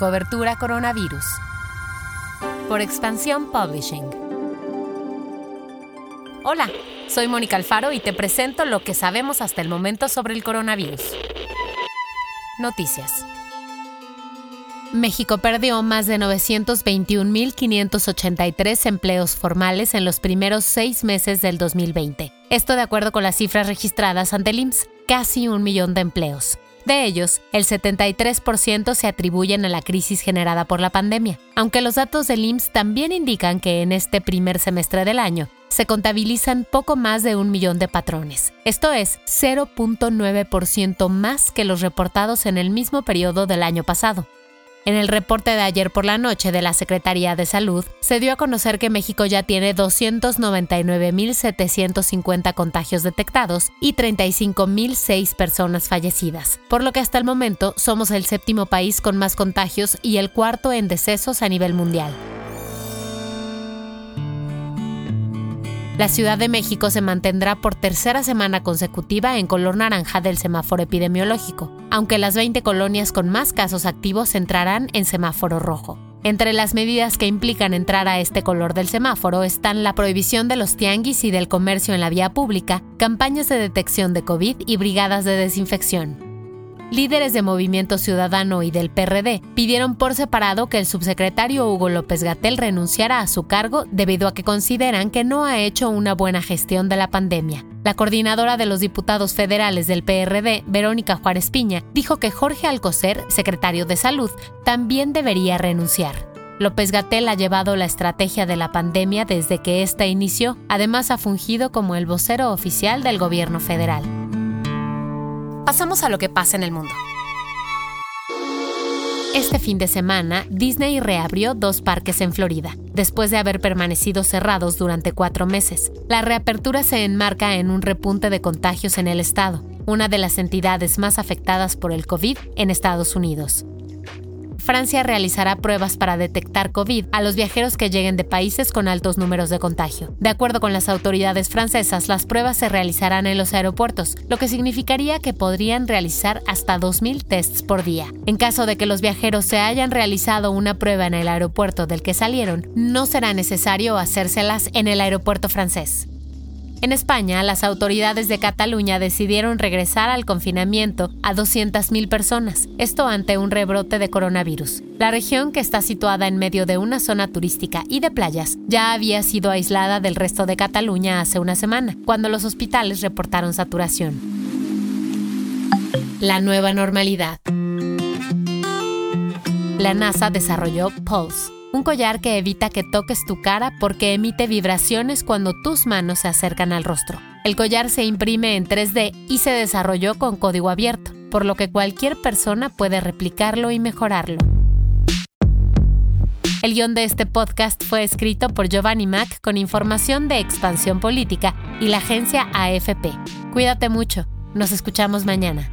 Cobertura Coronavirus. Por Expansión Publishing. Hola, soy Mónica Alfaro y te presento lo que sabemos hasta el momento sobre el coronavirus. Noticias. México perdió más de 921.583 empleos formales en los primeros seis meses del 2020. Esto de acuerdo con las cifras registradas ante el IMSS, casi un millón de empleos. De ellos, el 73% se atribuyen a la crisis generada por la pandemia, aunque los datos del IMSS también indican que en este primer semestre del año se contabilizan poco más de un millón de patrones. Esto es 0.9% más que los reportados en el mismo periodo del año pasado. En el reporte de ayer por la noche de la Secretaría de Salud, se dio a conocer que México ya tiene 299.750 contagios detectados y 35.006 personas fallecidas, por lo que hasta el momento somos el séptimo país con más contagios y el cuarto en decesos a nivel mundial. La Ciudad de México se mantendrá por tercera semana consecutiva en color naranja del semáforo epidemiológico, aunque las 20 colonias con más casos activos entrarán en semáforo rojo. Entre las medidas que implican entrar a este color del semáforo están la prohibición de los tianguis y del comercio en la vía pública, campañas de detección de COVID y brigadas de desinfección líderes de Movimiento Ciudadano y del PRD pidieron por separado que el subsecretario Hugo López Gatel renunciara a su cargo debido a que consideran que no ha hecho una buena gestión de la pandemia. La coordinadora de los diputados federales del PRD, Verónica Juárez Piña, dijo que Jorge Alcocer, secretario de Salud, también debería renunciar. López Gatel ha llevado la estrategia de la pandemia desde que ésta inició, además ha fungido como el vocero oficial del gobierno federal. Pasamos a lo que pasa en el mundo. Este fin de semana, Disney reabrió dos parques en Florida, después de haber permanecido cerrados durante cuatro meses. La reapertura se enmarca en un repunte de contagios en el estado, una de las entidades más afectadas por el COVID en Estados Unidos. Francia realizará pruebas para detectar COVID a los viajeros que lleguen de países con altos números de contagio. De acuerdo con las autoridades francesas, las pruebas se realizarán en los aeropuertos, lo que significaría que podrían realizar hasta 2.000 tests por día. En caso de que los viajeros se hayan realizado una prueba en el aeropuerto del que salieron, no será necesario hacérselas en el aeropuerto francés. En España, las autoridades de Cataluña decidieron regresar al confinamiento a 200.000 personas, esto ante un rebrote de coronavirus. La región, que está situada en medio de una zona turística y de playas, ya había sido aislada del resto de Cataluña hace una semana, cuando los hospitales reportaron saturación. La nueva normalidad. La NASA desarrolló Pulse un collar que evita que toques tu cara porque emite vibraciones cuando tus manos se acercan al rostro. El collar se imprime en 3D y se desarrolló con código abierto, por lo que cualquier persona puede replicarlo y mejorarlo. El guion de este podcast fue escrito por Giovanni Mac con información de Expansión Política y la agencia AFP. Cuídate mucho. Nos escuchamos mañana.